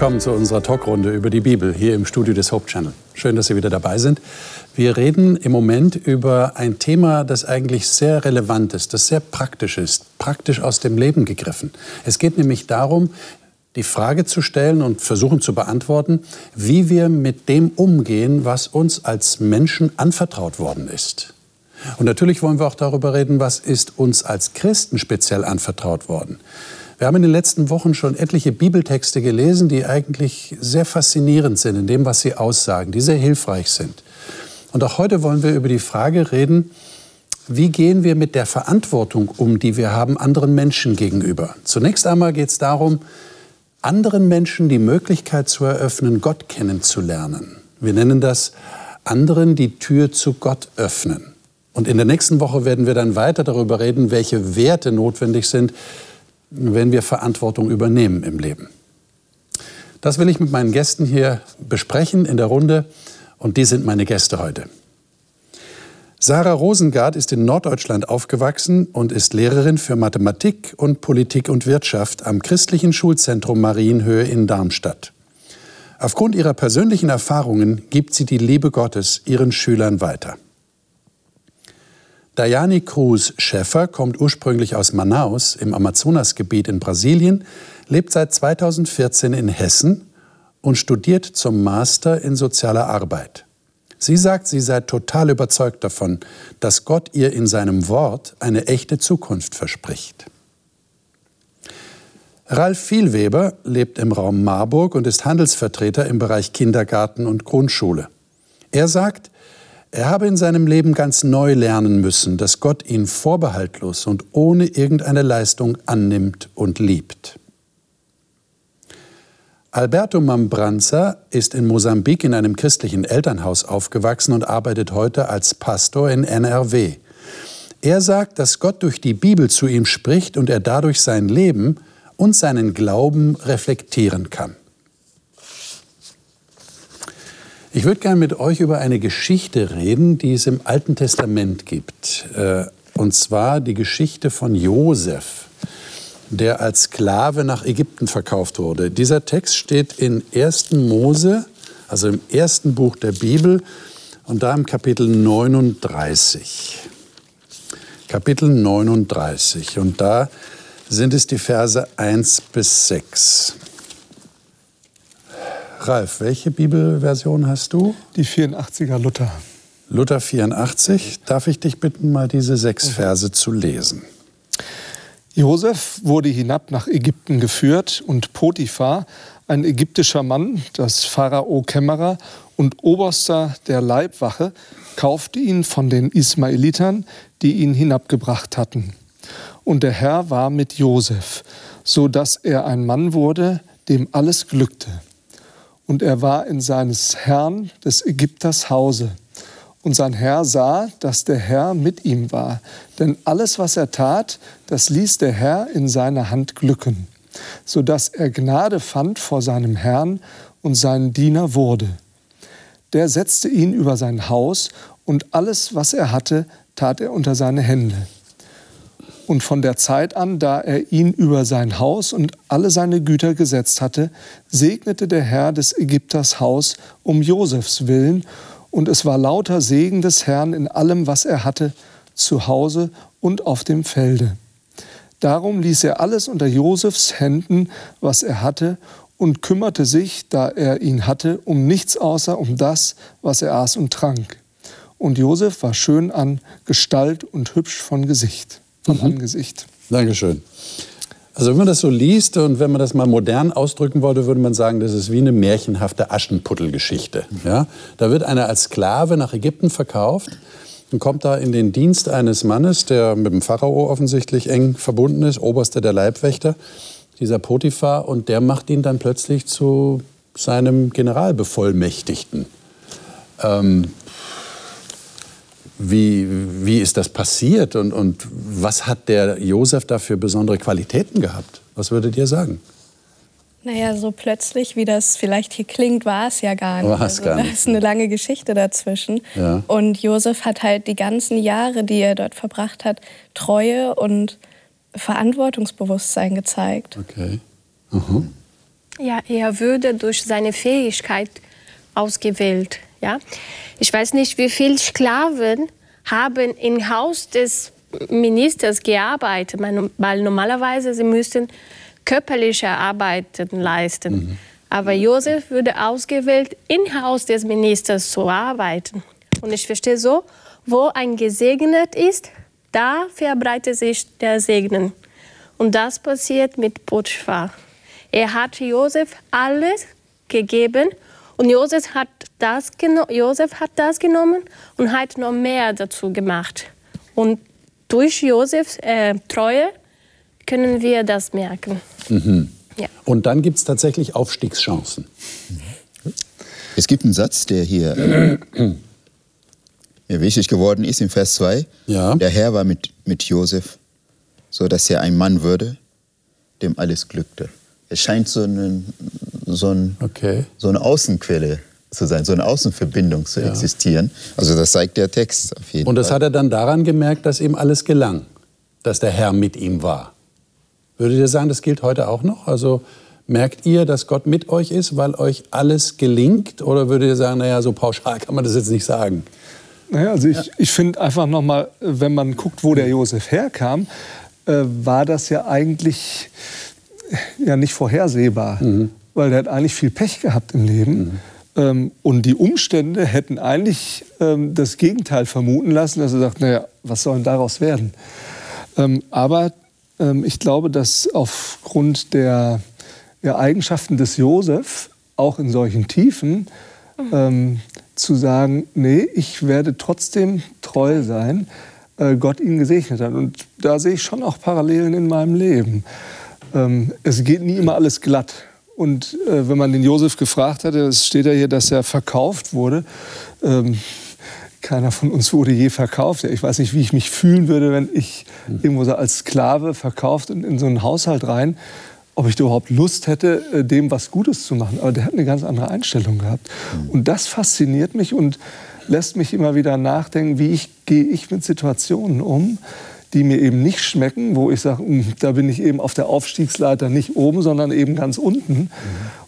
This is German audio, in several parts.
Willkommen zu unserer Talkrunde über die Bibel hier im Studio des Hope Channel. Schön, dass Sie wieder dabei sind. Wir reden im Moment über ein Thema, das eigentlich sehr relevant ist, das sehr praktisch ist, praktisch aus dem Leben gegriffen. Es geht nämlich darum, die Frage zu stellen und versuchen zu beantworten, wie wir mit dem umgehen, was uns als Menschen anvertraut worden ist. Und natürlich wollen wir auch darüber reden, was ist uns als Christen speziell anvertraut worden. Wir haben in den letzten Wochen schon etliche Bibeltexte gelesen, die eigentlich sehr faszinierend sind in dem, was sie aussagen, die sehr hilfreich sind. Und auch heute wollen wir über die Frage reden, wie gehen wir mit der Verantwortung um, die wir haben anderen Menschen gegenüber. Zunächst einmal geht es darum, anderen Menschen die Möglichkeit zu eröffnen, Gott kennenzulernen. Wir nennen das anderen die Tür zu Gott öffnen. Und in der nächsten Woche werden wir dann weiter darüber reden, welche Werte notwendig sind, wenn wir Verantwortung übernehmen im Leben. Das will ich mit meinen Gästen hier besprechen in der Runde und die sind meine Gäste heute. Sarah Rosengart ist in Norddeutschland aufgewachsen und ist Lehrerin für Mathematik und Politik und Wirtschaft am christlichen Schulzentrum Marienhöhe in Darmstadt. Aufgrund ihrer persönlichen Erfahrungen gibt sie die Liebe Gottes ihren Schülern weiter. Dayani Cruz Schäffer kommt ursprünglich aus Manaus im Amazonasgebiet in Brasilien, lebt seit 2014 in Hessen und studiert zum Master in sozialer Arbeit. Sie sagt, sie sei total überzeugt davon, dass Gott ihr in seinem Wort eine echte Zukunft verspricht. Ralf Vielweber lebt im Raum Marburg und ist Handelsvertreter im Bereich Kindergarten und Grundschule. Er sagt, er habe in seinem Leben ganz neu lernen müssen, dass Gott ihn vorbehaltlos und ohne irgendeine Leistung annimmt und liebt. Alberto Mambranza ist in Mosambik in einem christlichen Elternhaus aufgewachsen und arbeitet heute als Pastor in NRW. Er sagt, dass Gott durch die Bibel zu ihm spricht und er dadurch sein Leben und seinen Glauben reflektieren kann. Ich würde gerne mit euch über eine Geschichte reden, die es im Alten Testament gibt. Äh, und zwar die Geschichte von Josef, der als Sklave nach Ägypten verkauft wurde. Dieser Text steht in 1. Mose, also im ersten Buch der Bibel, und da im Kapitel 39. Kapitel 39. Und da sind es die Verse 1 bis 6. Ralf, welche Bibelversion hast du? Die 84er Luther. Luther 84. Darf ich dich bitten, mal diese sechs Verse zu lesen? Josef wurde hinab nach Ägypten geführt und Potiphar, ein ägyptischer Mann, das Pharao Kämmerer und Oberster der Leibwache, kaufte ihn von den Ismaelitern, die ihn hinabgebracht hatten. Und der Herr war mit Josef, so dass er ein Mann wurde, dem alles glückte und er war in seines Herrn des Ägypters Hause. Und sein Herr sah, dass der Herr mit ihm war, denn alles, was er tat, das ließ der Herr in seiner Hand glücken, so dass er Gnade fand vor seinem Herrn und sein Diener wurde. Der setzte ihn über sein Haus und alles, was er hatte, tat er unter seine Hände. Und von der Zeit an, da er ihn über sein Haus und alle seine Güter gesetzt hatte, segnete der Herr des Ägypters Haus um Josefs willen, und es war lauter Segen des Herrn in allem, was er hatte, zu Hause und auf dem Felde. Darum ließ er alles unter Josefs Händen, was er hatte, und kümmerte sich, da er ihn hatte, um nichts außer um das, was er aß und trank. Und Josef war schön an Gestalt und hübsch von Gesicht vom mhm. Angesicht. Dankeschön. Also wenn man das so liest und wenn man das mal modern ausdrücken wollte, würde man sagen, das ist wie eine märchenhafte Aschenputtelgeschichte. Ja? Da wird einer als Sklave nach Ägypten verkauft und kommt da in den Dienst eines Mannes, der mit dem Pharao offensichtlich eng verbunden ist, Oberster der Leibwächter, dieser Potiphar, und der macht ihn dann plötzlich zu seinem Generalbevollmächtigten. Ähm, wie, wie ist das passiert und, und was hat der Josef da für besondere Qualitäten gehabt? Was würdet ihr sagen? Naja, so plötzlich, wie das vielleicht hier klingt, war es ja gar nicht. War es also, gar da nicht. ist eine lange Geschichte dazwischen. Ja. Und Josef hat halt die ganzen Jahre, die er dort verbracht hat, Treue und Verantwortungsbewusstsein gezeigt. Okay. Mhm. Ja, er würde durch seine Fähigkeit ausgewählt. Ja? Ich weiß nicht, wie viele Sklaven haben im Haus des Ministers gearbeitet, weil normalerweise sie müssten körperliche Arbeiten leisten. Aber Josef wurde ausgewählt, im Haus des Ministers zu arbeiten. Und ich verstehe so, wo ein gesegnet ist, da verbreitet sich der Segen. Und das passiert mit Potiphar. Er hat Josef alles gegeben und Josef hat das, Josef hat das genommen und hat noch mehr dazu gemacht. Und durch Josefs äh, Treue können wir das merken. Ja. Und dann gibt es tatsächlich Aufstiegschancen. Es gibt einen Satz, der hier mir wichtig geworden ist, im Vers 2. Ja. Der Herr war mit, mit Josef, so dass er ein Mann würde, dem alles glückte. Es scheint so, einen, so, ein, Okay. so eine Außenquelle zu sein, so eine Außenverbindung zu existieren. Also das zeigt der Text auf jeden Und das Fall. hat er dann daran gemerkt, dass ihm alles gelang, dass der Herr mit ihm war. Würdet ihr sagen, das gilt heute auch noch? Also merkt ihr, dass Gott mit euch ist, weil euch alles gelingt? Oder würdet ihr sagen, naja, so pauschal kann man das jetzt nicht sagen? Naja, also ich, ich finde einfach nochmal, wenn man guckt, wo der Josef herkam, äh, war das ja eigentlich äh, ja nicht vorhersehbar. Weil der hat eigentlich viel Pech gehabt im Leben. Ähm, und die Umstände hätten eigentlich ähm, das Gegenteil vermuten lassen, dass er sagt, naja, was soll denn daraus werden? Ähm, aber ähm, ich glaube, dass aufgrund der, der Eigenschaften des Josef, auch in solchen Tiefen, ähm, zu sagen, nee, ich werde trotzdem treu sein, äh, Gott ihn gesegnet hat. Und da sehe ich schon auch Parallelen in meinem Leben. Ähm, es geht nie immer alles glatt. Und äh, wenn man den Josef gefragt hatte, es steht ja hier, dass er verkauft wurde. Ähm, keiner von uns wurde je verkauft. Ich weiß nicht, wie ich mich fühlen würde, wenn ich irgendwo so als Sklave verkauft und in so einen Haushalt rein, ob ich überhaupt Lust hätte, äh, dem was Gutes zu machen. Aber der hat eine ganz andere Einstellung gehabt. Und das fasziniert mich und lässt mich immer wieder nachdenken, wie ich, gehe ich mit Situationen um, die mir eben nicht schmecken, wo ich sage, "Hm, da bin ich eben auf der Aufstiegsleiter nicht oben, sondern eben ganz unten.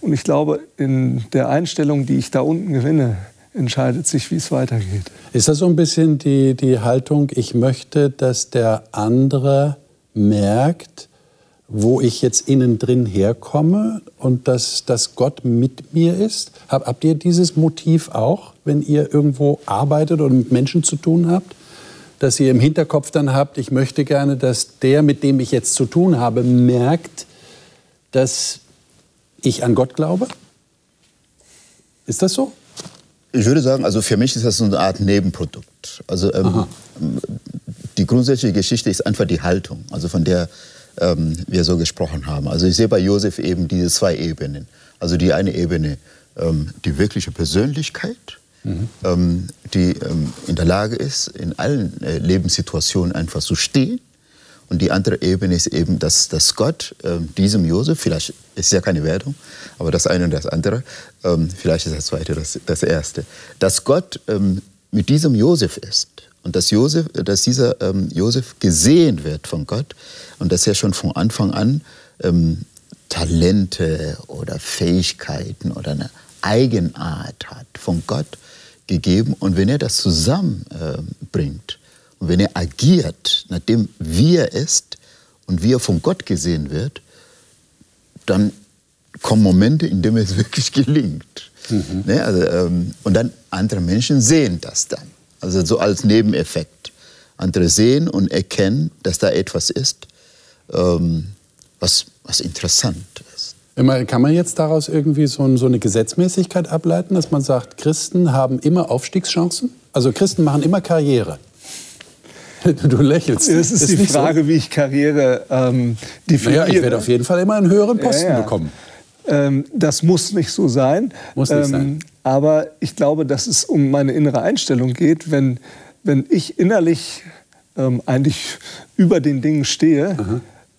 Und ich glaube, in der Einstellung, die ich da unten gewinne, entscheidet sich, wie es weitergeht. Ist das so ein bisschen die, die Haltung, ich möchte, dass der andere merkt, wo ich jetzt innen drin herkomme und dass, dass Gott mit mir ist? Hab, habt ihr dieses Motiv auch, wenn ihr irgendwo arbeitet oder mit Menschen zu tun habt? Dass ihr im Hinterkopf dann habt, ich möchte gerne, dass der, mit dem ich jetzt zu tun habe, merkt, dass ich an Gott glaube? Ist das so? Ich würde sagen, also für mich ist das so eine Art Nebenprodukt. Also ähm, die grundsätzliche Geschichte ist einfach die Haltung, also von der ähm, wir so gesprochen haben. Also ich sehe bei Josef eben diese zwei Ebenen. Also die eine Ebene, ähm, die wirkliche Persönlichkeit, ähm, die ähm, in der Lage ist, in allen äh, Lebenssituationen einfach zu stehen. Und die andere Ebene ist eben, dass, dass Gott ähm, diesem Josef, vielleicht ist ja keine Wertung, aber das eine und das andere, ähm, vielleicht ist das zweite das, das erste, dass Gott ähm, mit diesem Josef ist und dass, Josef, dass dieser ähm, Josef gesehen wird von Gott und dass er schon von Anfang an ähm, Talente oder Fähigkeiten oder eine Eigenart hat von Gott gegeben. Und wenn er das zusammenbringt und wenn er agiert, nachdem wie er ist und wie er von Gott gesehen wird, dann kommen Momente, in denen es wirklich gelingt. Ne, also, ähm, und dann andere Menschen sehen das dann. Also so als Nebeneffekt. Andere sehen und erkennen, dass da etwas ist, ähm, was, was interessant ist. Immer- Kann man jetzt daraus irgendwie so, ein- so eine Gesetzmäßigkeit ableiten, dass man sagt, Christen haben immer Aufstiegschancen? Also Christen machen immer Karriere. Du lächelst. Das ist, die nicht so? Frage, wie ich Karriere ähm, definiere. Naja, ich werde auf jeden Fall immer einen höheren Posten Ja, ja. bekommen. Ähm, das muss nicht so sein. Muss nicht ähm, sein. Aber ich glaube, dass es um meine innere Einstellung geht, wenn wenn ich innerlich ähm, eigentlich über den Dingen stehe,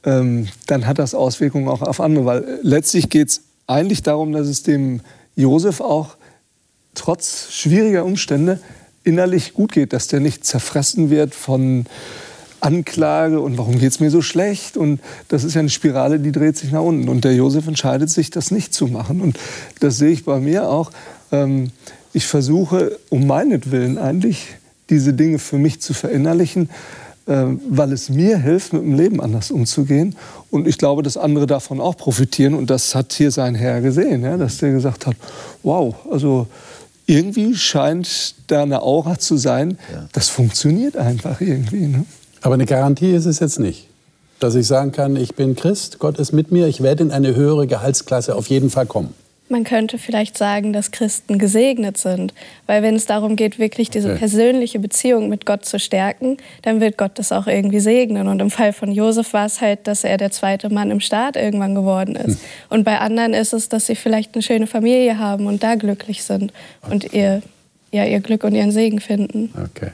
ähm, dann hat das Auswirkungen auch auf andere. Weil letztlich geht es eigentlich darum, dass es dem Josef auch trotz schwieriger Umstände innerlich gut geht, dass der nicht zerfressen wird von Anklage und warum geht es mir so schlecht. Und das ist ja eine Spirale, die dreht sich nach unten. Und der Josef entscheidet sich, das nicht zu machen. Und das sehe ich bei mir auch. Ähm, ich versuche um meinetwillen eigentlich diese Dinge für mich zu verinnerlichen, weil es mir hilft, mit dem Leben anders umzugehen. Und ich glaube, dass andere davon auch profitieren. Und das hat hier sein Herr gesehen, ja, dass der gesagt hat, wow, also irgendwie scheint da eine Aura zu sein, Ja. das funktioniert einfach irgendwie. Ne? Aber eine Garantie ist es jetzt nicht. Dass ich sagen kann, ich bin Christ, Gott ist mit mir, ich werde in eine höhere Gehaltsklasse auf jeden Fall kommen. Man könnte vielleicht sagen, dass Christen gesegnet sind, weil wenn es darum geht, wirklich diese Okay. persönliche Beziehung mit Gott zu stärken, dann wird Gott das auch irgendwie segnen. Und im Fall von Josef war es halt, dass er der zweite Mann im Staat irgendwann geworden ist. Und bei anderen ist es, dass sie vielleicht eine schöne Familie haben und da glücklich sind und ihr, ja, ihr Glück und ihren Segen finden. Okay.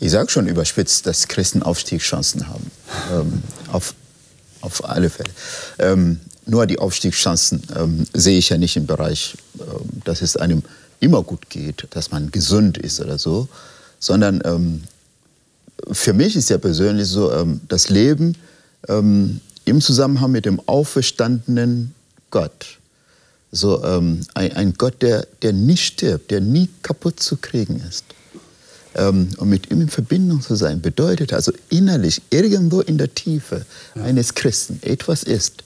Ich sage schon überspitzt, dass Christen Aufstiegschancen haben. Ähm, auf, auf alle Fälle. Ähm, nur die Aufstiegschancen ähm, sehe ich ja nicht im Bereich, ähm, dass es einem immer gut geht, dass man gesund ist oder so, sondern ähm, für mich ist ja persönlich so, ähm, das Leben ähm, im Zusammenhang mit dem auferstandenen Gott. So ähm, ein, ein Gott, der, der nie stirbt, der nie kaputt zu kriegen ist. Und mit ihm in Verbindung zu sein, bedeutet also innerlich, irgendwo in der Tiefe eines Christen etwas ist,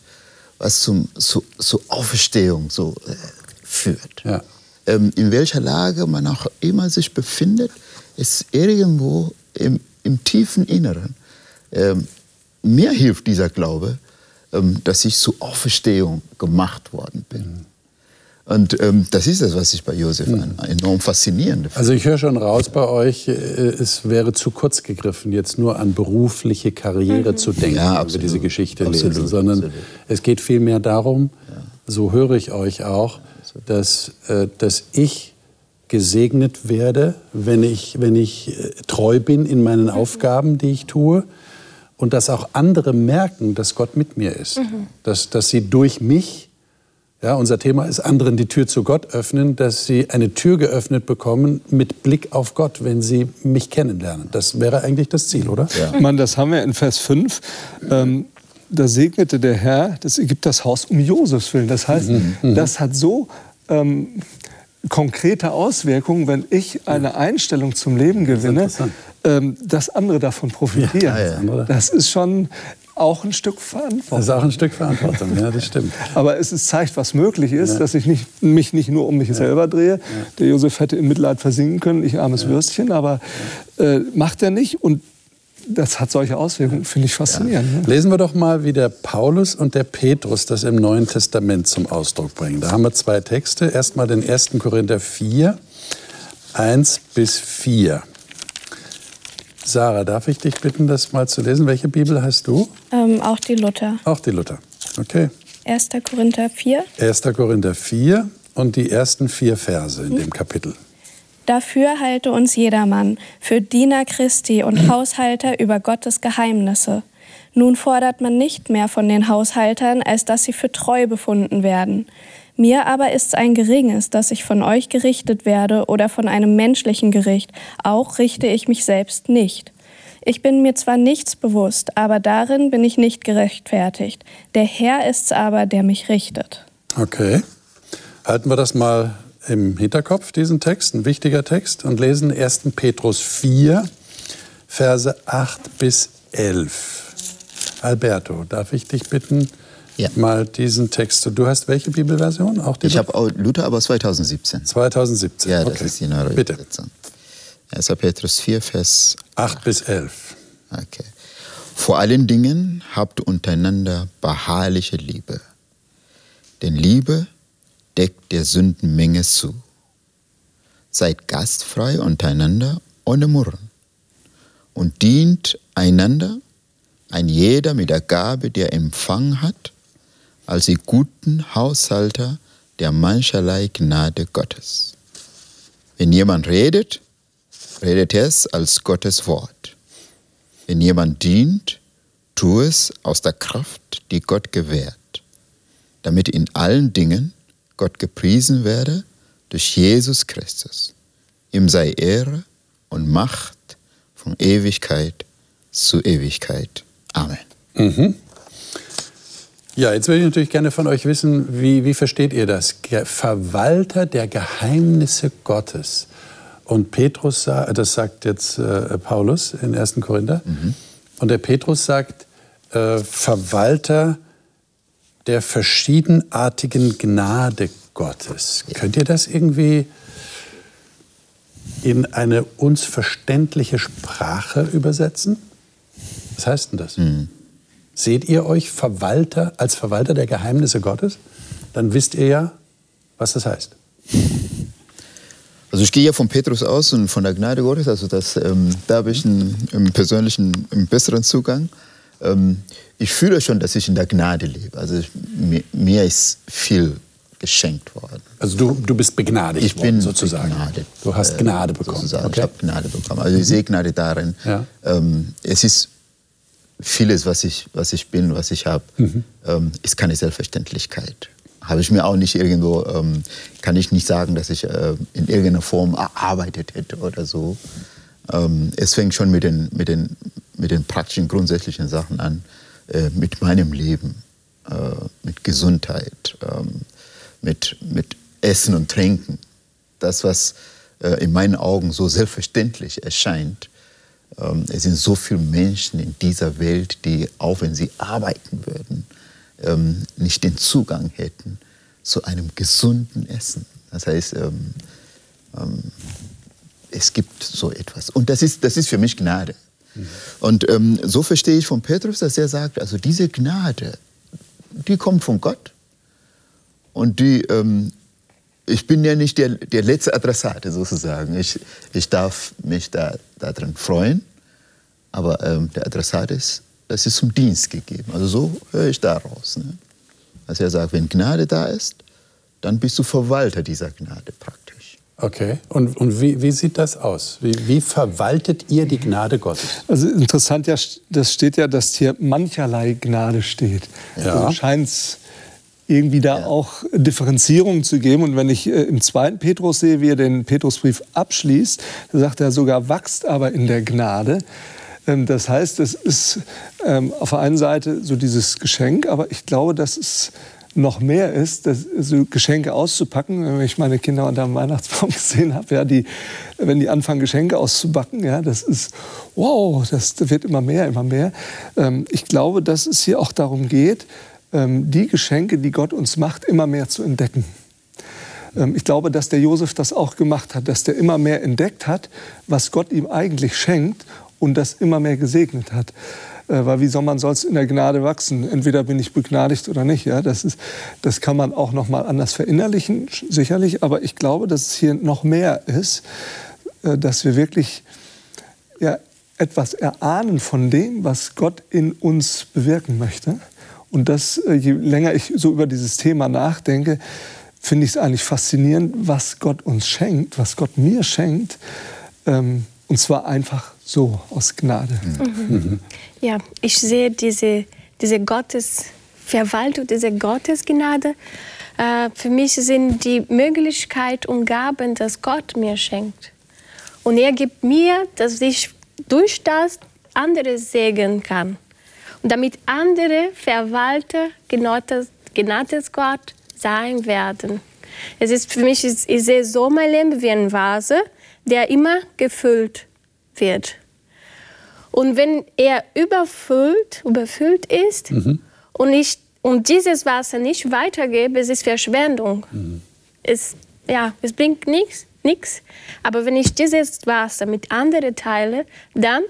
was zum, zu, zur Auferstehung so, äh, führt. Ja. Ähm, in welcher Lage man auch immer sich befindet, ist irgendwo im, im tiefen Inneren. Ähm, mir hilft dieser Glaube, ähm, dass ich zur Auferstehung gemacht worden bin. Und ähm, das ist das, was ich bei Josef an- enorm faszinierend finde. Also ich höre schon raus bei euch, äh, es wäre zu kurz gegriffen, jetzt nur an berufliche Karriere zu denken, Ja, wenn wir diese Geschichte Absolut, lesen, sondern absolut. es geht vielmehr darum, so höre ich euch auch, dass, äh, dass ich gesegnet werde, wenn ich, wenn ich äh, treu bin in meinen Aufgaben, die ich tue. Und dass auch andere merken, dass Gott mit mir ist. Dass, dass sie durch mich ja, unser Thema ist, anderen die Tür zu Gott öffnen, dass sie eine Tür geöffnet bekommen mit Blick auf Gott, wenn sie mich kennenlernen. Das wäre eigentlich das Ziel, oder? Ja. Mann, das haben wir in Vers 5. Ähm, da segnete der Herr des Ägypters Haus um Josefs willen. Das heißt, das hat so ähm, konkrete Auswirkungen, wenn ich eine Einstellung zum Leben gewinne, interessant. ähm, dass andere davon profitieren. Ja, ja, ja. Das ist schon auch ein Stück Das Verantwortung. ist auch ein Stück Verantwortung, ja, das stimmt. Aber es ist, zeigt, was möglich ist, dass ich nicht, mich nicht nur um mich selber drehe. Der Josef hätte im Mitleid versinken können, ich armes Würstchen, aber äh, macht er nicht. Und das hat solche Auswirkungen, finde ich faszinierend. Ne? Lesen wir doch mal, wie der Paulus und der Petrus das im Neuen Testament zum Ausdruck bringen. Da haben wir zwei Texte. Erstmal den 1. Korinther 4, 1 bis 4. Sarah, darf ich dich bitten, das mal zu lesen? Welche Bibel hast du? Ähm, auch die Luther. Auch die Luther. Okay. 1. Korinther 4. 1. Korinther 4 und die ersten vier Verse in dem Kapitel. Dafür halte uns jedermann für Diener Christi und Haushalter über Gottes Geheimnisse. Nun fordert man nicht mehr von den Haushaltern, als dass sie für treu befunden werden. Mir aber ist's ein geringes, dass ich von euch gerichtet werde oder von einem menschlichen Gericht. Auch richte ich mich selbst nicht. Ich bin mir zwar nichts bewusst, aber darin bin ich nicht gerechtfertigt. Der Herr ist's aber, der mich richtet. Okay. Halten wir das mal im Hinterkopf, diesen Text, ein wichtiger Text, und lesen 1. Petrus 4, Verse 8 bis 11. Alberto, darf ich dich bitten, Ja. mal diesen Text. Du hast welche Bibelversion? Auch die Ich habe Luther, aber 2017. 2017. Ja, das okay. ist die neue Bitte. Übersetzung. 1. Petrus 4, Vers 8 bis 11. Okay. Vor allen Dingen habt untereinander beharrliche Liebe. Denn Liebe deckt der Sündenmenge zu. Seid gastfrei untereinander ohne Murren und dient einander, ein jeder mit der Gabe, die er empfangen hat, als die guten Haushalter der mancherlei Gnade Gottes. Wenn jemand redet, redet es als Gottes Wort. Wenn jemand dient, tu es aus der Kraft, die Gott gewährt, damit in allen Dingen Gott gepriesen werde durch Jesus Christus. Ihm sei Ehre und Macht von Ewigkeit zu Ewigkeit. Amen. Mhm. Ja, jetzt würde ich natürlich gerne von euch wissen, wie, wie versteht ihr das? Verwalter der Geheimnisse Gottes. Und Petrus, das sagt jetzt äh, Paulus in 1. Korinther. Mhm. Und der Petrus sagt, äh, Verwalter der verschiedenartigen Gnade Gottes. Ja. Könnt ihr das irgendwie in eine uns verständliche Sprache übersetzen? Was heißt denn das? Mhm. Seht ihr euch Verwalter als Verwalter der Geheimnisse Gottes? Dann wisst ihr ja, was das heißt. Also ich gehe ja von Petrus aus und von der Gnade Gottes, also das, ähm, da habe ich einen, einen, persönlichen, einen besseren Zugang. Ähm, ich fühle schon, dass ich in der Gnade lebe. Also ich, mir, mir, ist viel geschenkt worden. Also du, du bist begnadigt ich bin worden, sozusagen. Begnadet, du hast Gnade äh, bekommen. Okay. Ich habe Gnade bekommen. Also ich sehe Gnade darin. Ja. Ähm, es ist vieles, was ich, was ich bin, was ich habe, mhm. ähm, ist keine Selbstverständlichkeit habe ich mir auch nicht irgendwo, ähm, kann ich nicht sagen, dass ich äh, in irgendeiner Form erarbeitet hätte oder so. Ähm, es fängt schon mit den, mit, den, mit den praktischen, grundsätzlichen Sachen an, äh, mit meinem Leben, äh, mit Gesundheit, ähm, mit, mit Essen und Trinken. Das, was äh, in meinen Augen so selbstverständlich erscheint. Ähm, es sind so viele Menschen in dieser Welt, die, auch wenn sie arbeiten würden, ähm, nicht den Zugang hätten zu einem gesunden Essen. Das heißt, ähm, es gibt so etwas. Und das ist, das ist für mich Gnade. Mhm. Und so verstehe ich von Petrus, dass er sagt, also diese Gnade, die kommt von Gott. Und die, ich bin ja nicht der, der letzte Adressate sozusagen. Ich, ich darf mich da darin freuen, aber ähm, der Adressat ist das ist zum Dienst gegeben. Also so höre ich daraus. Ne? Also er sagt, wenn Gnade da ist, dann bist du Verwalter dieser Gnade praktisch. Okay, und, und wie, wie sieht das aus? Wie, wie verwaltet ihr die Gnade Gottes? Also interessant, ja, das steht ja, dass hier mancherlei Gnade steht. Ja. Also scheint irgendwie da ja. auch Differenzierung zu geben. Und wenn ich äh, im zweiten Petrus sehe, wie er den Petrusbrief abschließt, da sagt er sogar, wachst aber in der Gnade. Ähm, das heißt, es ist ähm, auf der einen Seite so dieses Geschenk, aber ich glaube, dass es noch mehr ist, das, so Geschenke auszupacken. Wenn ich meine Kinder unter dem Weihnachtsbaum gesehen habe, ja, die, wenn die anfangen, Geschenke auszupacken, ja, das ist, wow, das wird immer mehr, immer mehr. Ähm, ich glaube, dass es hier auch darum geht, die Geschenke, die Gott uns macht, immer mehr zu entdecken. Ich glaube, dass der Josef das auch gemacht hat, dass der immer mehr entdeckt hat, was Gott ihm eigentlich schenkt und das immer mehr gesegnet hat. Äh, weil wie soll man sonst in der Gnade wachsen? Entweder bin ich begnadigt oder nicht. Ja? Das, ist, das kann man auch noch mal anders verinnerlichen, sicherlich. Aber ich glaube, dass es hier noch mehr ist, äh, dass wir wirklich ja, etwas erahnen von dem, was Gott in uns bewirken möchte. Und das, äh, je länger ich so über dieses Thema nachdenke, finde ich es eigentlich faszinierend, was Gott uns schenkt, was Gott mir schenkt. Ähm, und zwar einfach so aus Gnade. Mhm. Mhm. Ja, ich sehe diese, diese Gottesverwaltung, diese Gottesgnade. Äh, für mich sind die Möglichkeit und Gaben, das Gott mir schenkt. Und er gibt mir, dass ich durch das andere segnen kann. Damit andere Verwalter genanntes Gott sein werden. Es ist für mich, ich sehe so mein Leben wie eine Vase, der immer gefüllt wird. Und wenn er überfüllt, überfüllt ist mhm. und, ich, und dieses Wasser nicht weitergebe, es ist Verschwendung. Mhm. Es, ja, es bringt nichts. Nix. Aber wenn ich dieses Wasser mit anderen teile, dann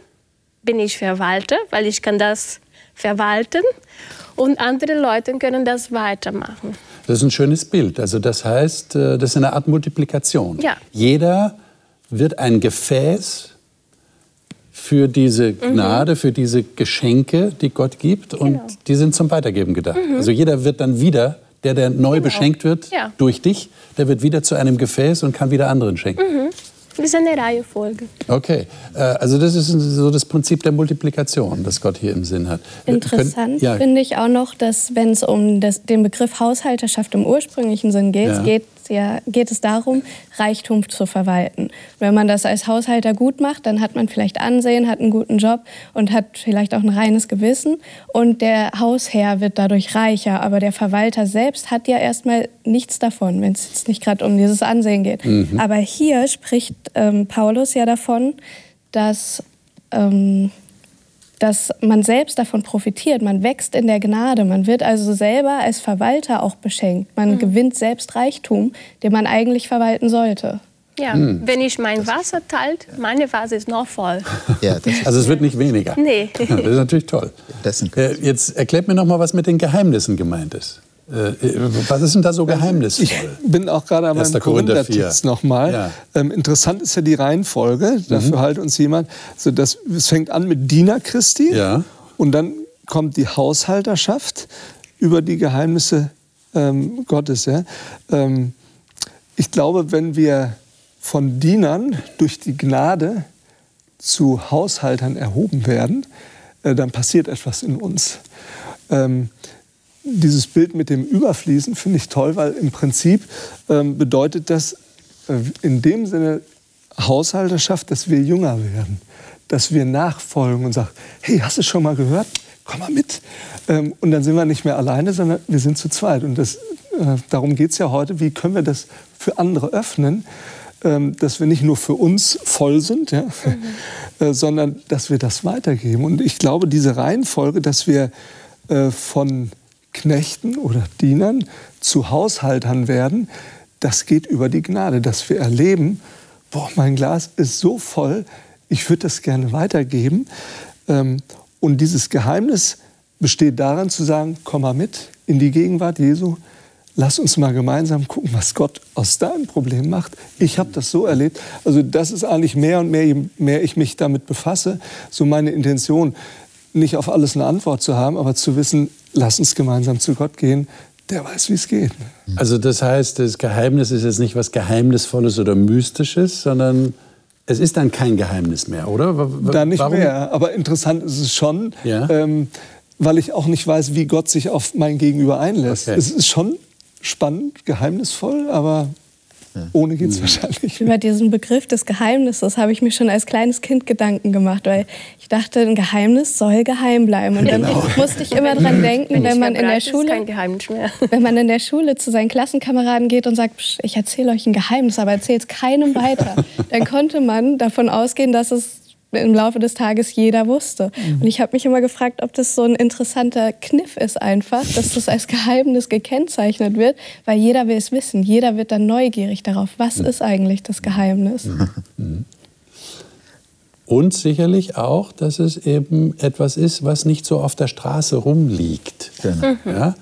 bin ich Verwalter, weil ich kann das verwalten und andere Leute können das weitermachen. Das ist ein schönes Bild. Also das heißt, äh, das ist eine Art Multiplikation. Ja. Jeder wird ein Gefäß für diese mhm. Gnade, mhm. für diese Geschenke, die Gott gibt. Und genau. die sind zum Weitergeben gedacht. Mhm. Also jeder wird dann wieder, der, der neu genau. beschenkt wird ja. durch dich, der wird wieder zu einem Gefäß und kann wieder anderen schenken. Mhm. Das ist eine Reihenfolge. Okay, äh, also das ist so das Prinzip der Multiplikation, das Gott hier im Sinn hat. Interessant ja. finde ich auch noch, dass wenn es um das, den Begriff Haushalterschaft im ursprünglichen Sinn geht, ja. geht ja, geht es darum, Reichtum zu verwalten. Wenn man das als Haushalter gut macht, dann hat man vielleicht Ansehen, hat einen guten Job und hat vielleicht auch ein reines Gewissen. Und der Hausherr wird dadurch reicher. Aber der Verwalter selbst hat ja erstmal nichts davon, wenn es jetzt nicht gerade um dieses Ansehen geht. Mhm. Aber hier spricht ähm, Paulus ja davon, dass ähm, dass man selbst davon profitiert. Man wächst in der Gnade. Man wird also selber als Verwalter auch beschenkt. Man mhm. gewinnt selbst Reichtum, den man eigentlich verwalten sollte. Ja, mhm. wenn ich mein Wasser teilt, meine Vase ist noch voll. Ja, also es wird nicht weniger. Nee. Das ist natürlich toll. Äh, jetzt erklärt mir noch mal, was mit den Geheimnissen gemeint ist. Äh, was ist denn da so geheimnisvoll? Ich bin auch gerade an meinem Korinther-Text nochmal. Ja. Ähm, interessant ist ja die Reihenfolge. Dafür mhm. halt uns jemand. Also das, es fängt an mit Diener Christi. Ja. Und dann kommt die Haushalterschaft über die Geheimnisse ähm, Gottes. Ja? Ähm, ich glaube, wenn wir von Dienern durch die Gnade zu Haushaltern erhoben werden, äh, dann passiert etwas in uns. Dieses Bild mit dem Überfließen finde ich toll, weil im Prinzip ähm, bedeutet das äh, in dem Sinne Haushalterschaft, dass wir jünger werden, dass wir nachfolgen und sagen, hey, hast du schon mal gehört? Komm mal mit. Ähm, und dann sind wir nicht mehr alleine, sondern wir sind zu zweit. Und das, äh, darum geht es ja heute, wie können wir das für andere öffnen, ähm, dass wir nicht nur für uns voll sind, ja, mhm. äh, sondern dass wir das weitergeben. Und ich glaube, diese Reihenfolge, dass wir äh, von Knechten oder Dienern zu Haushaltern werden, das geht über die Gnade, dass wir erleben, boah, mein Glas ist so voll, ich würde das gerne weitergeben. Ähm, und dieses Geheimnis besteht darin zu sagen, komm mal mit in die Gegenwart Jesu, lass uns mal gemeinsam gucken, was Gott aus deinem Problem macht. Ich habe das so erlebt. Also das ist eigentlich mehr und mehr, je mehr ich mich damit befasse, so meine Intention, nicht auf alles eine Antwort zu haben, aber zu wissen, lass uns gemeinsam zu Gott gehen. Der weiß, wie es geht. Also das heißt, das Geheimnis ist jetzt nicht was Geheimnisvolles oder Mystisches, sondern es ist dann kein Geheimnis mehr, oder? W dann nicht Warum? mehr. Aber interessant ist es schon, ja. ähm, weil ich auch nicht weiß, wie Gott sich auf mein Gegenüber einlässt. Okay. Es ist schon spannend, geheimnisvoll, aber ohne geht es mhm. wahrscheinlich. Über diesen Begriff des Geheimnisses habe ich mir schon als kleines Kind Gedanken gemacht, weil ich dachte, ein Geheimnis soll geheim bleiben. Und dann genau. musste ich immer dran denken, wenn, man in der Schule, wenn man in der Schule zu seinen Klassenkameraden geht und sagt, ich erzähle euch ein Geheimnis, aber erzählt es keinem weiter, dann konnte man davon ausgehen, dass es im Laufe des Tages jeder wusste. Mhm. Und ich habe mich immer gefragt, ob das so ein interessanter Kniff ist einfach, dass das als Geheimnis gekennzeichnet wird, weil jeder will es wissen. Jeder wird dann neugierig darauf, was mhm. ist eigentlich das Geheimnis. Mhm. Und sicherlich auch, dass es eben etwas ist, was nicht so auf der Straße rumliegt. Genau. Ja?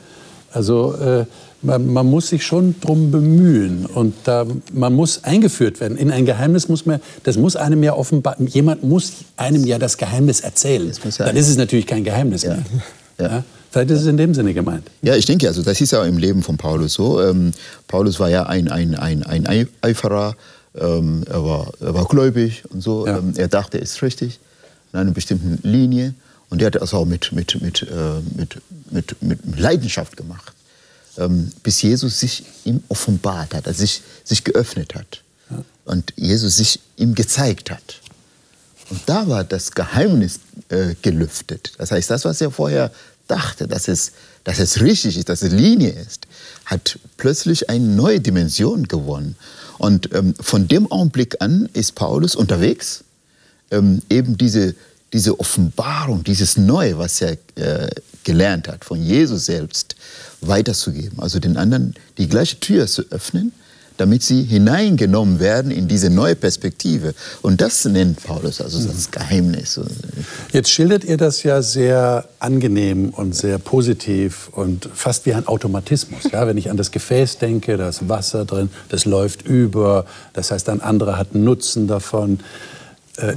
Also äh, man, man, muss sich schon darum bemühen und da, man muss eingeführt werden. In ein Geheimnis muss man, das muss einem ja offenbar, jemand muss einem ja das Geheimnis erzählen. Das ja Dann ist es natürlich kein Geheimnis mehr. Ja. Ja. Vielleicht ist es in dem Sinne gemeint. Ja, ich denke, also das ist ja im Leben von Paulus so. Ähm, Paulus war ja ein, ein, ein, ein Eiferer, ähm, er, war, er war gläubig und so. Ähm, er dachte, er ist richtig in einer bestimmten Linie. Und er hat das auch mit, mit, mit, äh, mit, mit, mit Leidenschaft gemacht ähm, bis Jesus sich ihm offenbart hat, also sich, sich geöffnet hat. Ja. Und Jesus sich ihm gezeigt hat. Und da war das Geheimnis äh, gelüftet. Das heißt, das, was er vorher dachte, dass es, dass es richtig ist, dass es Linie ist, hat plötzlich eine neue Dimension gewonnen. Und ähm, von dem Augenblick an ist Paulus unterwegs, ähm, eben diese, diese Offenbarung, dieses Neue, was er äh, gelernt hat von Jesus selbst, weiterzugeben. Also den anderen die gleiche Tür zu öffnen, damit sie hineingenommen werden in diese neue Perspektive. Und das nennt Paulus also das Geheimnis. Jetzt schildert ihr das ja sehr angenehm und sehr positiv und fast wie ein Automatismus. Ja, wenn ich an das Gefäß denke, da ist Wasser drin, das läuft über, das heißt, ein anderer hat Nutzen davon. Äh,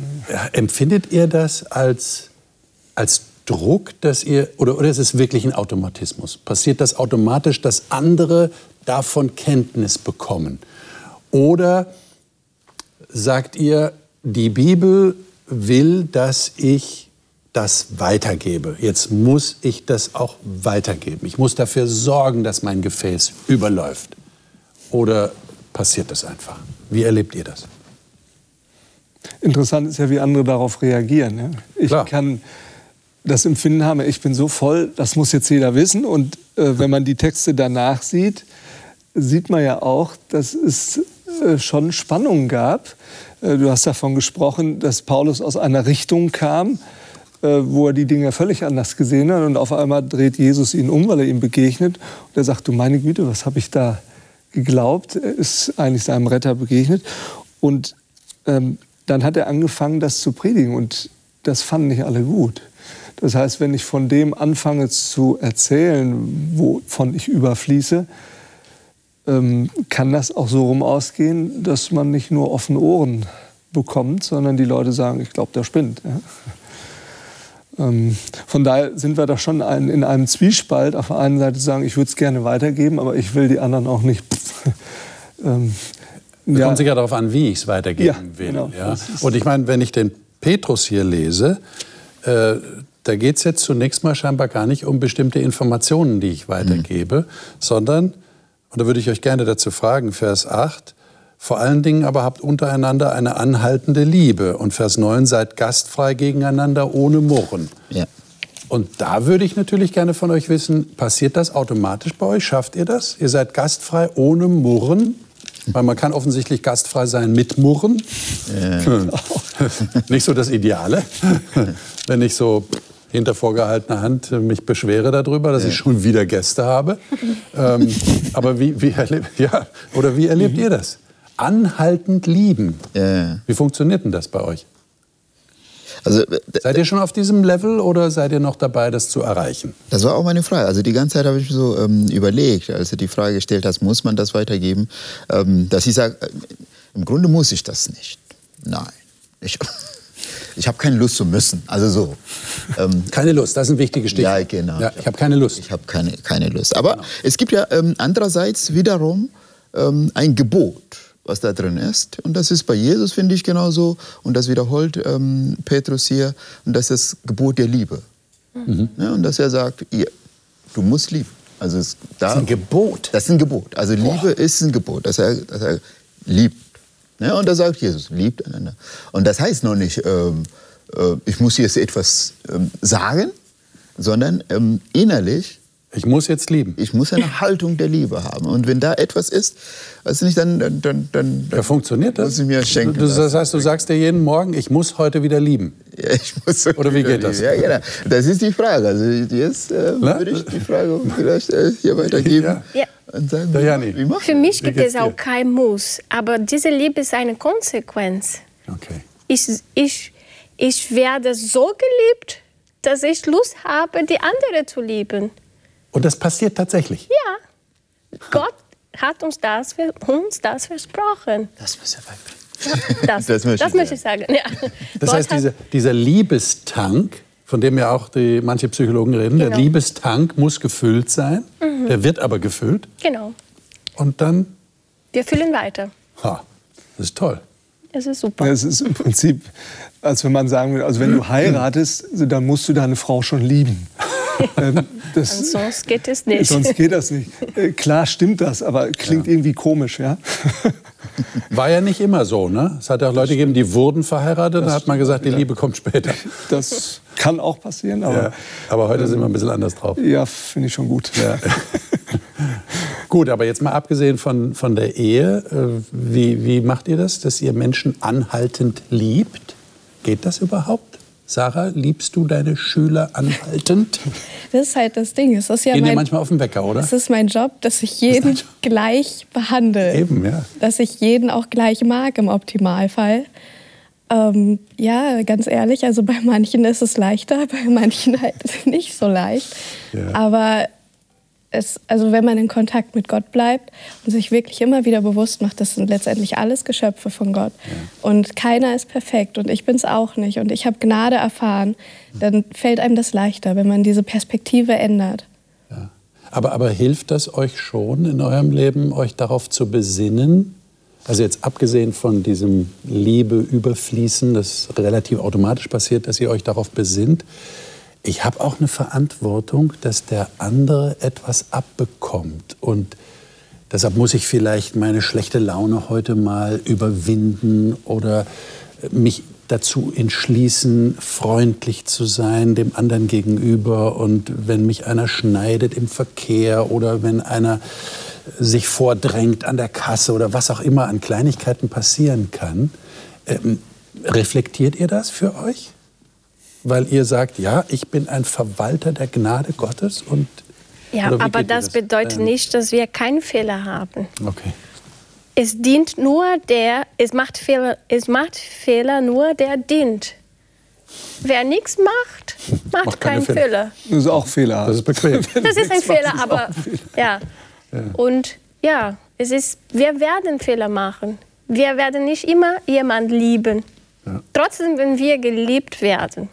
empfindet ihr das als, als Druck, dass ihr, oder, oder ist es wirklich ein Automatismus? Passiert das automatisch, dass andere davon Kenntnis bekommen? Oder sagt ihr, die Bibel will, dass ich das weitergebe. Jetzt muss ich das auch weitergeben. Ich muss dafür sorgen, dass mein Gefäß überläuft. Oder passiert das einfach? Wie erlebt ihr das? Interessant ist ja, wie andere darauf reagieren. Ja? Ich Klar. kann das Empfinden haben, ich bin so voll, das muss jetzt jeder wissen. Und äh, wenn man die Texte danach sieht, sieht man ja auch, dass es äh, schon Spannungen gab. Äh, du hast davon gesprochen, dass Paulus aus einer Richtung kam, äh, wo er die Dinge völlig anders gesehen hat. Und auf einmal dreht Jesus ihn um, weil er ihm begegnet. Und er sagt, du meine Güte, was habe ich da geglaubt? Er ist eigentlich seinem Retter begegnet. Und ähm, dann hat er angefangen, das zu predigen. Und das fanden nicht alle gut. Das heißt, wenn ich von dem anfange zu erzählen, wovon ich überfließe, ähm, kann das auch so rum ausgehen, dass man nicht nur offene Ohren bekommt, sondern die Leute sagen, ich glaube, der spinnt. Ähm, von daher sind wir da schon in einem Zwiespalt. Auf der einen Seite sagen, ich würde es gerne weitergeben, aber ich will die anderen auch nicht. Es ja. kommt sicher darauf an, wie ich es weitergeben Ja, will. genau. Ja? Und ich meine, wenn ich den Petrus hier lese, äh, da geht es jetzt zunächst mal scheinbar gar nicht um bestimmte Informationen, die ich weitergebe, sondern, und da würde ich euch gerne dazu fragen, Vers 8, vor allen Dingen aber habt untereinander eine anhaltende Liebe. Und Vers 9, seid gastfrei gegeneinander ohne Murren. Ja. Und da würde ich natürlich gerne von euch wissen, passiert das automatisch bei euch? Schafft ihr das? Ihr seid gastfrei ohne Murren? Weil man kann offensichtlich gastfrei sein mit Murren. Nicht so das Ideale. Wenn ich so hinter vorgehaltener Hand mich beschwere darüber, dass ich schon wieder Gäste habe. ähm, aber wie, wie, erleb, ja, oder wie erlebt ihr das? Anhaltend lieben. Ja. Wie funktioniert denn das bei euch? Also äh, Seid ihr schon auf diesem Level oder seid ihr noch dabei, das zu erreichen? Das war auch meine Frage. Also die ganze Zeit habe ich mir so ähm, überlegt, als du die Frage gestellt hast, muss man das weitergeben? Ähm, dass ich sage, äh, im Grunde muss ich das nicht. Nein. Ich, ich habe keine Lust zu müssen. Also so. Ähm, Keine Lust, das ist ein wichtiges Stichwort. Ja, genau. Ja, ich habe keine Lust. ich habe keine, keine Lust. Aber es gibt ja ähm, andererseits wiederum ähm, ein Gebot, was da drin ist. Und das ist bei Jesus, finde ich, genauso. Und das wiederholt ähm, Petrus hier. Und das ist das Gebot der Liebe. Ja, und dass er sagt, ihr, du musst lieben. Also es, da, Das ist ein Gebot. Das ist ein Gebot. Also Liebe ist ein Gebot, dass er, dass er liebt. Ja, und da sagt Jesus, liebt einander. Und das heißt noch nicht, ähm, äh, ich muss jetzt etwas ähm, sagen, sondern ähm, innerlich, Ich muss jetzt lieben. ich muss eine Haltung der Liebe haben. Und wenn da etwas ist, weiß nicht, dann, dann, dann, dann, Ja, funktioniert das? muss ich mir schenken. Du, das lassen. heißt, du sagst dir jeden Morgen, ich muss heute wieder lieben. Ja, ich muss Oder wie geht das? Ja, genau. Das ist die Frage. Also jetzt äh, würde ich die Frage vielleicht äh, hier weitergeben Ja. Ja. und sagen, wie, wie Für mich gibt es auch kein Muss, aber diese Liebe ist eine Konsequenz. Okay. Ich, ich, ich werde so geliebt, dass ich Lust habe, die andere zu lieben. Und das passiert tatsächlich. Ja, Gott hat uns das, uns das versprochen. Das muss ja wegbringen. Das, Das möchte ich möchte ich sagen. Ja. Das Gott heißt, dieser, dieser Liebestank, von dem ja auch die, manche Psychologen reden, der Genau. Liebestank muss gefüllt sein. Der wird aber gefüllt. Genau. Und dann, Wir fühlen weiter. ha, das ist toll. Es ist super. Ja, Es ist im Prinzip, als wenn man sagen würde, also wenn du heiratest, dann musst du deine Frau schon lieben. Ähm, das, Sonst geht es nicht. sonst geht das nicht. Äh, Klar stimmt das, aber klingt irgendwie komisch, ja? War ja nicht immer so, ne? Es hat ja auch Leute gegeben, die wurden verheiratet, dann hat man gesagt, die Liebe kommt später. Das kann auch passieren, aber Ja. Aber heute sind wir ein bisschen anders drauf. ja, finde ich schon gut. Ja. Gut, aber jetzt mal abgesehen von, von der Ehe, äh, wie, wie macht ihr das, dass ihr Menschen anhaltend liebt? Geht das überhaupt? Sarah, liebst du deine Schüler anhaltend? Das ist halt das Ding. Es ist ja Gehen dir mein, manchmal auf den Wecker, oder? es ist mein Job, dass ich jeden gleich behandle. Eben, ja. Dass ich jeden auch gleich mag im Optimalfall. Ähm, ja, ganz ehrlich, also bei manchen ist es leichter, bei manchen halt nicht so leicht. Ja. Aber es, also wenn man in Kontakt mit Gott bleibt und sich wirklich immer wieder bewusst macht, das sind letztendlich alles Geschöpfe von Gott. Und keiner ist perfekt und ich bin es auch nicht. Und ich habe Gnade erfahren, dann fällt einem das leichter, wenn man diese Perspektive ändert. Ja. Aber, aber hilft das euch schon in eurem Leben, euch darauf zu besinnen, Also jetzt abgesehen von diesem Liebe überfließen, das relativ automatisch passiert, dass ihr euch darauf besinnt, ich habe auch eine Verantwortung, dass der andere etwas abbekommt. Und deshalb muss ich vielleicht meine schlechte Laune heute mal überwinden oder mich dazu entschließen, freundlich zu sein dem anderen gegenüber. Und wenn mich einer schneidet im Verkehr oder wenn einer sich vordrängt an der Kasse oder was auch immer an Kleinigkeiten passieren kann. Ähm, reflektiert ihr das für euch? Weil ihr sagt, ja, ich bin ein Verwalter der Gnade Gottes und ja, aber das, das, bedeutet ähm, nicht, dass wir keinen Fehler haben. Okay. Es dient nur der, es macht Fehler, es macht Fehler nur der dient. Wer nichts macht, macht, macht keinen Fehler. Fehler. Das ist auch Fehler. Das ist bequem. das ist ein Fehler, aber ja. Und ja, es ist, wir werden Fehler machen. Wir werden nicht immer jemand lieben. Ja. Trotzdem, wenn wir geliebt werden.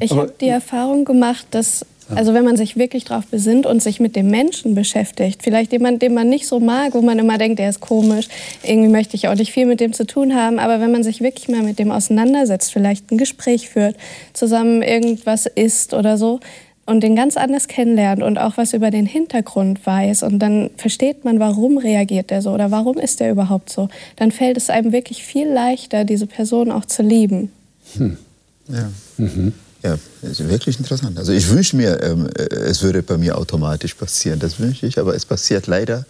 Ich habe die Erfahrung gemacht, dass also wenn man sich wirklich darauf besinnt und sich mit dem Menschen beschäftigt, vielleicht jemand, den man nicht so mag, wo man immer denkt, der ist komisch, irgendwie möchte ich auch nicht viel mit dem zu tun haben, aber wenn man sich wirklich mal mit dem auseinandersetzt, vielleicht ein Gespräch führt, zusammen irgendwas isst oder so, und den ganz anders kennenlernt und auch was über den Hintergrund weiß und dann versteht man, warum reagiert er so oder warum ist er überhaupt so, dann fällt es einem wirklich viel leichter, diese Person auch zu lieben. Hm. Ja. Mhm. Ja, ist wirklich interessant. Also ich wünsche mir, ähm, äh, es würde bei mir automatisch passieren. Das wünsche ich, aber es passiert leider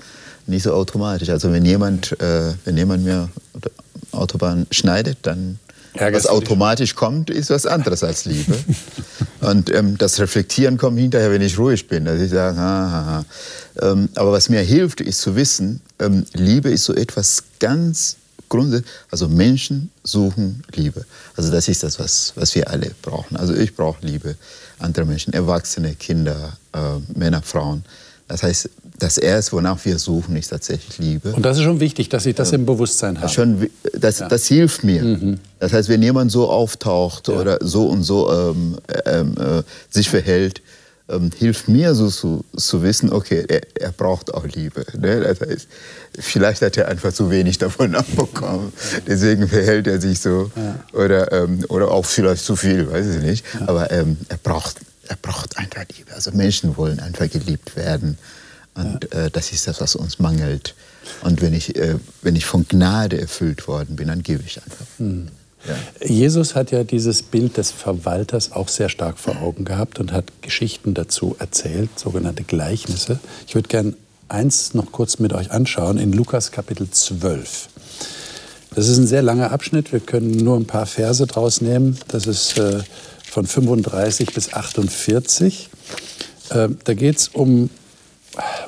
nicht so automatisch. Also wenn jemand, äh, wenn jemand mir Autobahn schneidet, dann Ärgerst was automatisch kommt, ist was anderes als Liebe. Und ähm, das Reflektieren kommt hinterher, wenn ich ruhig bin. Dass ich sage, ha, ha, ha. Ähm, aber was mir hilft, ist zu wissen, ähm, Liebe ist so etwas ganz Grundsätzlich. Also Menschen suchen Liebe. Also das ist das, was, was wir alle brauchen. Also ich brauche Liebe. Andere Menschen, Erwachsene, Kinder, äh, Männer, Frauen. Das heißt, das Erste, wonach wir suchen, ist tatsächlich Liebe. Und das ist schon wichtig, dass ich das im Bewusstsein habe. Schon, das, ja. das hilft mir. Mhm. Das heißt, wenn jemand so auftaucht ja. oder so und so ähm, ähm, äh, sich verhält, ähm, hilft mir so zu, zu wissen, okay, er, er braucht auch Liebe. Ne? Das heißt, vielleicht hat er einfach zu wenig davon abbekommen. Deswegen verhält er sich so. Ja. Oder, ähm, oder auch vielleicht zu viel, weiß ich nicht. Ja. Aber ähm, er, braucht, er braucht einfach Liebe. Also Menschen wollen einfach geliebt werden. Und ja. äh, das ist das, was uns mangelt. Und wenn ich, äh, wenn ich von Gnade erfüllt worden bin, dann gebe ich einfach. Hm. Jesus hat ja dieses Bild des Verwalters auch sehr stark vor Augen gehabt und hat Geschichten dazu erzählt, sogenannte Gleichnisse. Ich würde gerne eins noch kurz mit euch anschauen, in Lukas Kapitel 12. Das ist ein sehr langer Abschnitt, wir können nur ein paar Verse draus nehmen. Das ist äh, von 35 bis 48. Äh, da geht es um,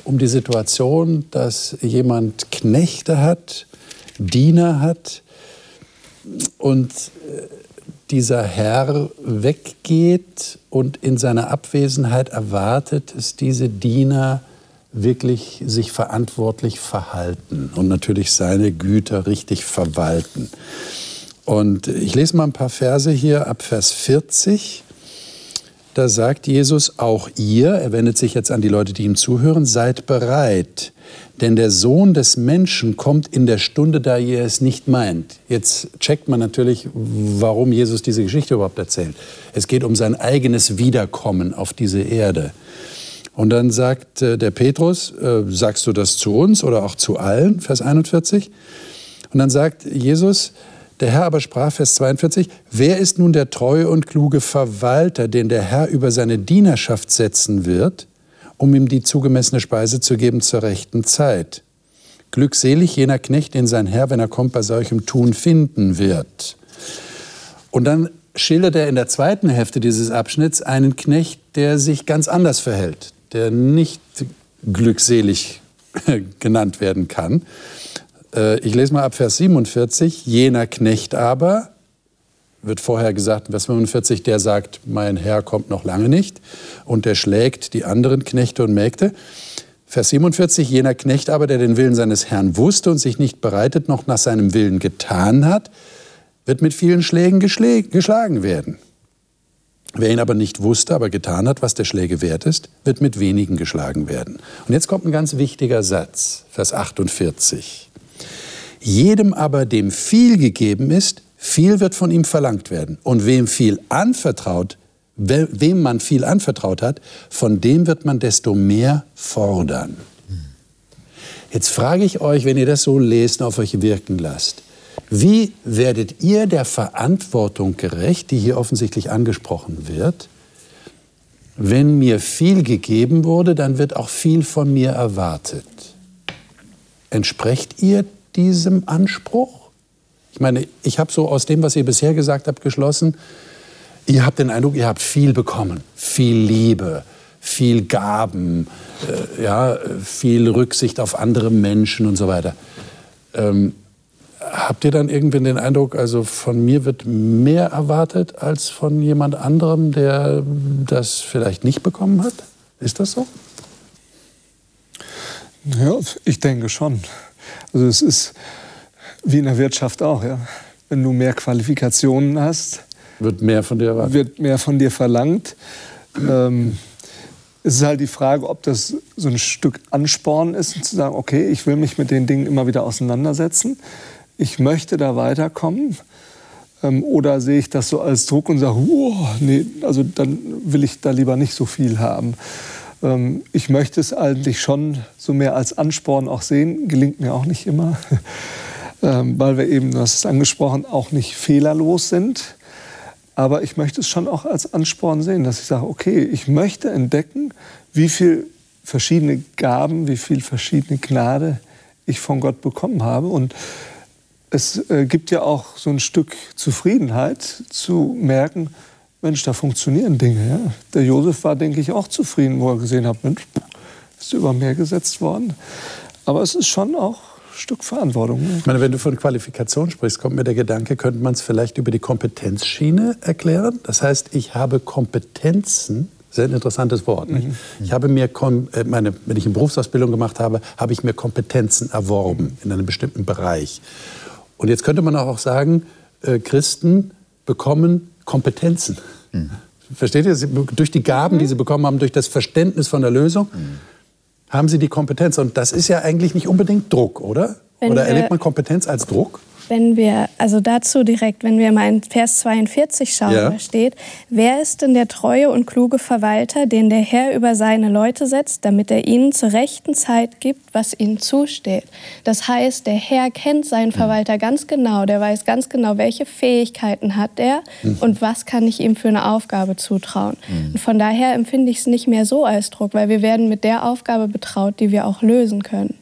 um die Situation, dass jemand Knechte hat, Diener hat, und äh, dieser Herr weggeht und in seiner Abwesenheit erwartet, dass diese Diener wirklich sich verantwortlich verhalten und natürlich seine Güter richtig verwalten. Und ich lese mal ein paar Verse hier ab Vers 40. Da sagt Jesus, auch ihr, er wendet sich jetzt an die Leute, die ihm zuhören, seid bereit, denn der Sohn des Menschen kommt in der Stunde, da ihr es nicht meint. Jetzt checkt man natürlich, warum Jesus diese Geschichte überhaupt erzählt. Es geht um sein eigenes Wiederkommen auf diese Erde. Und dann sagt äh, der Petrus, äh, sagst du das zu uns oder auch zu allen? Vers 41. Und dann sagt Jesus, der Herr aber sprach, Vers 42, wer ist nun der treue und kluge Verwalter, den der Herr über seine Dienerschaft setzen wird, um ihm die zugemessene Speise zu geben zur rechten Zeit. Glückselig jener Knecht, den sein Herr, wenn er kommt, bei solchem Tun finden wird. Und dann schildert er in der zweiten Hälfte dieses Abschnitts einen Knecht, der sich ganz anders verhält, der nicht glückselig genannt werden kann. Äh, ich lese mal ab Vers 47. Jener Knecht aber, wird vorher gesagt, Vers 45, der sagt, mein Herr kommt noch lange nicht und der schlägt die anderen Knechte und Mägde. Vers 47, jener Knecht aber, der den Willen seines Herrn wusste und sich nicht bereitet noch nach seinem Willen getan hat, wird mit vielen Schlägen geschlagen werden. Wer ihn aber nicht wusste, aber getan hat, was der Schläge wert ist, wird mit wenigen geschlagen werden. Und jetzt kommt ein ganz wichtiger Satz, Vers 48. Jedem aber, dem viel gegeben ist, viel wird von ihm verlangt werden. Und wem viel anvertraut, wem man viel anvertraut hat, von dem wird man desto mehr fordern. Jetzt frage ich euch, wenn ihr das so lesen, auf euch wirken lasst, wie werdet ihr der Verantwortung gerecht, die hier offensichtlich angesprochen wird? Wenn mir viel gegeben wurde, dann wird auch viel von mir erwartet. Entsprecht ihr diesem Anspruch? Ich meine, ich habe so aus dem, was ihr bisher gesagt habt, geschlossen, ihr habt den Eindruck, ihr habt viel bekommen, viel Liebe, viel Gaben, äh, ja, viel Rücksicht auf andere Menschen und so weiter. Ähm, habt ihr dann irgendwie den Eindruck, also von mir wird mehr erwartet als von jemand anderem, der das vielleicht nicht bekommen hat? Ist das so? Ja, ich denke schon. Also es ist wie in der Wirtschaft auch, ja. Wenn du mehr Qualifikationen hast, wird mehr von dir erwartet. Wird mehr von dir verlangt. Ähm, es ist halt die Frage, ob das so ein Stück Ansporn ist, zu sagen, okay, ich will mich mit den Dingen immer wieder auseinandersetzen. Ich möchte da weiterkommen. Ähm, oder sehe ich das so als Druck und sage, oh, nee, also dann will ich da lieber nicht so viel haben. Ähm, ich möchte es eigentlich schon so mehr als Ansporn auch sehen. Gelingt mir auch nicht immer, weil wir eben, du hast es angesprochen, auch nicht fehlerlos sind. Aber ich möchte es schon auch als Ansporn sehen, dass ich sage, okay, ich möchte entdecken, wie viel verschiedene Gaben, wie viel verschiedene Gnade ich von Gott bekommen habe. Und es äh, gibt ja auch so ein Stück Zufriedenheit zu merken, Mensch, da funktionieren Dinge. Ja? Der Josef war, denke ich, auch zufrieden, wo er gesehen hat, Mensch, ist über Meer gesetzt worden. Aber es ist schon auch Stück Verantwortung. Ne? Ich meine, wenn du von Qualifikation sprichst, kommt mir der Gedanke, könnte man es vielleicht über die Kompetenzschiene erklären? Das heißt, ich habe Kompetenzen, sehr interessantes Wort. Mhm. Ich habe mir, äh, meine, wenn ich eine Berufsausbildung gemacht habe, habe ich mir Kompetenzen erworben in einem bestimmten Bereich. Und jetzt könnte man auch sagen, äh, Christen bekommen Kompetenzen. Mhm. Versteht ihr? Durch die Gaben, die sie bekommen haben, durch das Verständnis von der Lösung, mhm. Haben sie die Kompetenz. Und das ist ja eigentlich nicht unbedingt Druck, oder? Wenn oder erlebt man Kompetenz als Druck? Wenn wir, also dazu direkt, wenn wir mal in Vers 42 schauen, ja. da steht, wer ist denn der treue und kluge Verwalter, den der Herr über seine Leute setzt, damit er ihnen zur rechten Zeit gibt, was ihnen zusteht. Das heißt, der Herr kennt seinen Verwalter ganz genau, der weiß ganz genau, welche Fähigkeiten hat er mhm. und was kann ich ihm für eine Aufgabe zutrauen. Mhm. Und von daher empfinde ich es nicht mehr so als Druck, weil wir werden mit der Aufgabe betraut, die wir auch lösen können.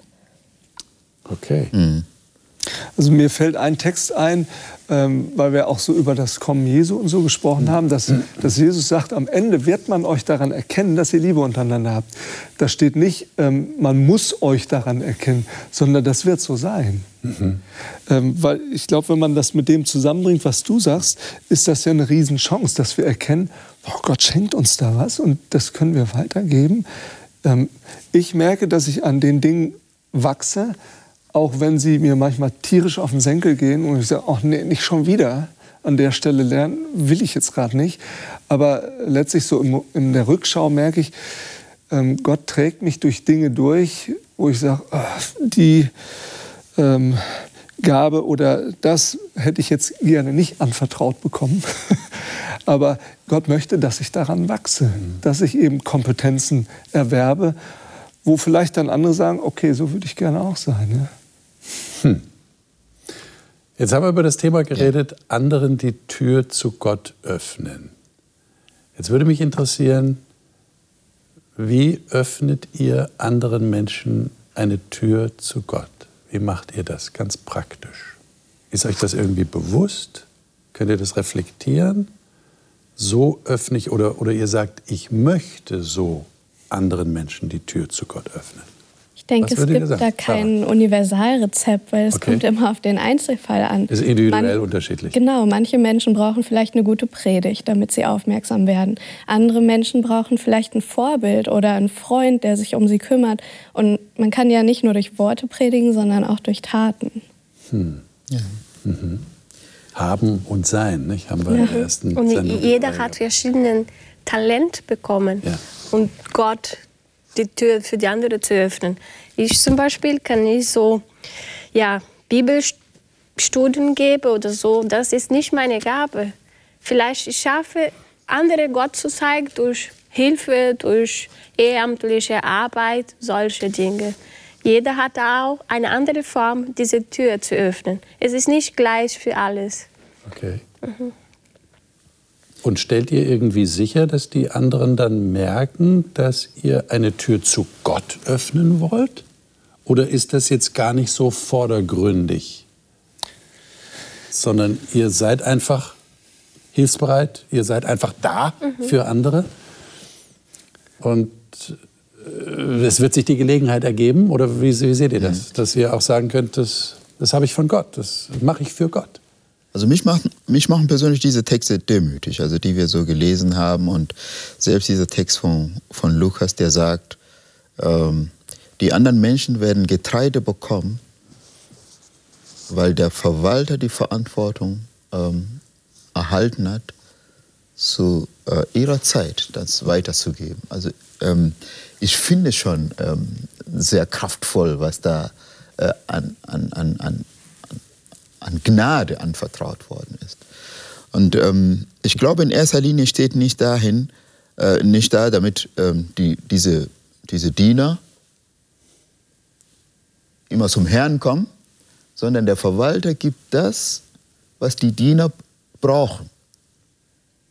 Okay. Mhm. Also mir fällt ein Text ein, ähm, weil wir auch so über das Kommen Jesu und so gesprochen haben, dass, dass Jesus sagt, am Ende wird man euch daran erkennen, dass ihr Liebe untereinander habt. Da steht nicht, ähm, man muss euch daran erkennen, sondern das wird so sein. Mhm. Ähm, weil ich glaube, wenn man das mit dem zusammenbringt, was du sagst, ist das ja eine Riesenchance, dass wir erkennen, oh Gott schenkt uns da was und das können wir weitergeben. Ähm, ich merke, dass ich an den Dingen wachse, auch wenn sie mir manchmal tierisch auf den Senkel gehen und ich sage, ach nee, nicht schon wieder an der Stelle lernen, will ich jetzt gerade nicht. Aber letztlich so im, in der Rückschau merke ich, ähm, Gott trägt mich durch Dinge durch, wo ich sage, die ähm, Gabe oder das hätte ich jetzt gerne nicht anvertraut bekommen. Aber Gott möchte, dass ich daran wachse, dass ich eben Kompetenzen erwerbe, wo vielleicht dann andere sagen, okay, so würde ich gerne auch sein. Ja? Hm. Jetzt haben wir über das Thema geredet, anderen die Tür zu Gott öffnen. Jetzt würde mich interessieren, wie öffnet ihr anderen Menschen eine Tür zu Gott? Wie macht ihr das ganz praktisch? Ist euch das irgendwie bewusst? Könnt ihr das reflektieren? So öffne ich oder, oder ihr sagt, ich möchte so anderen Menschen die Tür zu Gott öffnen. Ich denke, es gibt da kein Sarah. Universalrezept, weil es okay. kommt immer auf den Einzelfall an. Ist individuell Man, unterschiedlich. Genau, manche Menschen brauchen vielleicht eine gute Predigt, damit sie aufmerksam werden. Andere Menschen brauchen vielleicht ein Vorbild oder einen Freund, der sich um sie kümmert. Und man kann ja nicht nur durch Worte predigen, sondern auch durch Taten. Hm. Ja. Mhm. Haben und sein, nicht? Haben wir ja. ersten Und jeder hat verschiedene Talent bekommen. Ja. Und Gott die Tür für die andere zu öffnen. Ich zum Beispiel kann nicht so, ja, Bibelstudien gebe oder so, das ist nicht meine Gabe. Vielleicht ich schaffe andere Gott zu zeigen durch Hilfe, durch ehrenamtliche Arbeit, solche Dinge. Jeder hat auch eine andere Form, diese Tür zu öffnen. Es ist nicht gleich für alles. Okay. Mhm. Und stellt ihr irgendwie sicher, dass die anderen dann merken, dass ihr eine Tür zu Gott öffnen wollt? Oder ist das jetzt gar nicht so vordergründig? Sondern ihr seid einfach hilfsbereit, ihr seid einfach da mhm. für andere. Und äh, es wird sich die Gelegenheit ergeben, oder wie, wie seht ihr das? Mhm. Dass ihr auch sagen könnt, das, das habe ich von Gott, das mache ich für Gott. Also mich machen, mich machen persönlich diese Texte demütig, also die wir so gelesen haben. Und selbst dieser Text von, von Lukas, der sagt, ähm, die anderen Menschen werden Getreide bekommen, weil der Verwalter die Verantwortung ähm, erhalten hat, zu äh, ihrer Zeit das weiterzugeben. Also ähm, ich finde schon ähm, sehr kraftvoll, was da äh, an, an, an, an Gnade anvertraut worden ist. Und ähm, ich glaube, in erster Linie steht nicht dahin, äh, nicht da, damit ähm, die, diese, diese Diener immer zum Herrn kommen, sondern der Verwalter gibt das, was die Diener brauchen,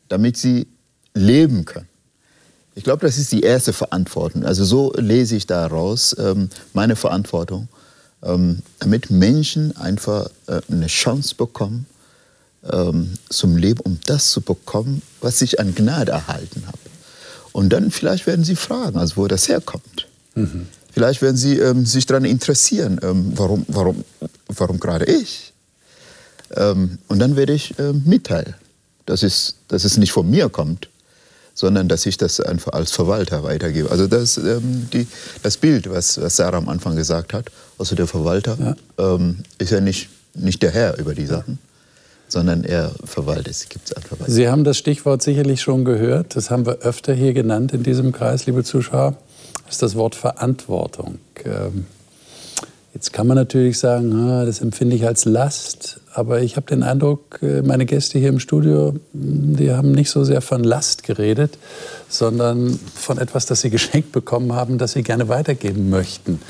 damit sie leben können. Ich glaube, das ist die erste Verantwortung. Also so lese ich daraus ähm, meine Verantwortung ähm, damit Menschen einfach äh, eine Chance bekommen ähm, zum Leben, um das zu bekommen, was ich an Gnade erhalten habe. Und dann vielleicht werden sie fragen, also wo das herkommt. Mhm. Vielleicht werden sie ähm, sich daran interessieren, ähm, warum, warum, warum gerade ich. Ähm, und dann werde ich ähm, mitteilen, dass es, dass es nicht von mir kommt, sondern dass ich das einfach als Verwalter weitergebe. Also das, ähm, die, das Bild, was, was Sarah am Anfang gesagt hat, also der Verwalter ja. ähm, ist ja nicht, nicht der Herr über die Sachen, sondern er verwaltet es. Gibt's einfach weiter. Sie haben das Stichwort sicherlich schon gehört, das haben wir öfter hier genannt in diesem Kreis, liebe Zuschauer, das ist das Wort Verantwortung. Ähm, Jetzt kann man natürlich sagen, ah, das empfinde ich als Last, aber ich habe den Eindruck, äh, meine Gäste hier im Studio, die haben nicht so sehr von Last geredet, sondern von etwas, das sie geschenkt bekommen haben, das sie gerne weitergeben möchten.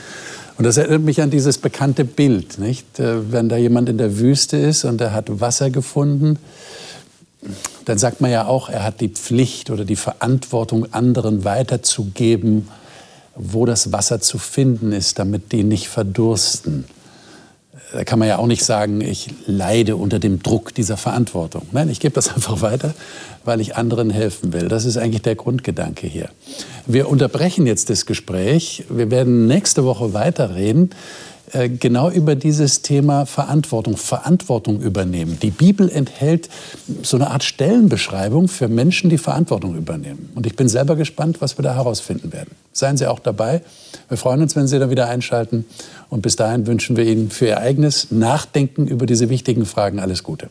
Und das erinnert mich an dieses bekannte Bild, nicht? Äh, wenn da jemand in der Wüste ist und er hat Wasser gefunden, dann sagt man ja auch, er hat die Pflicht oder die Verantwortung, anderen weiterzugeben, wo das Wasser zu finden ist, damit die nicht verdursten. Da kann man ja auch nicht sagen, ich leide unter dem Druck dieser Verantwortung. Nein, ich gebe das einfach weiter, weil ich anderen helfen will. Das ist eigentlich der Grundgedanke hier. Wir unterbrechen jetzt das Gespräch. Wir werden nächste Woche weiterreden genau über dieses Thema Verantwortung, Verantwortung übernehmen. Die Bibel enthält so eine Art Stellenbeschreibung für Menschen, die Verantwortung übernehmen. Und ich bin selber gespannt, was wir da herausfinden werden. Seien Sie auch dabei. Wir freuen uns, wenn Sie da wieder einschalten. Und bis dahin wünschen wir Ihnen für Ihr eigenes Nachdenken über diese wichtigen Fragen alles Gute.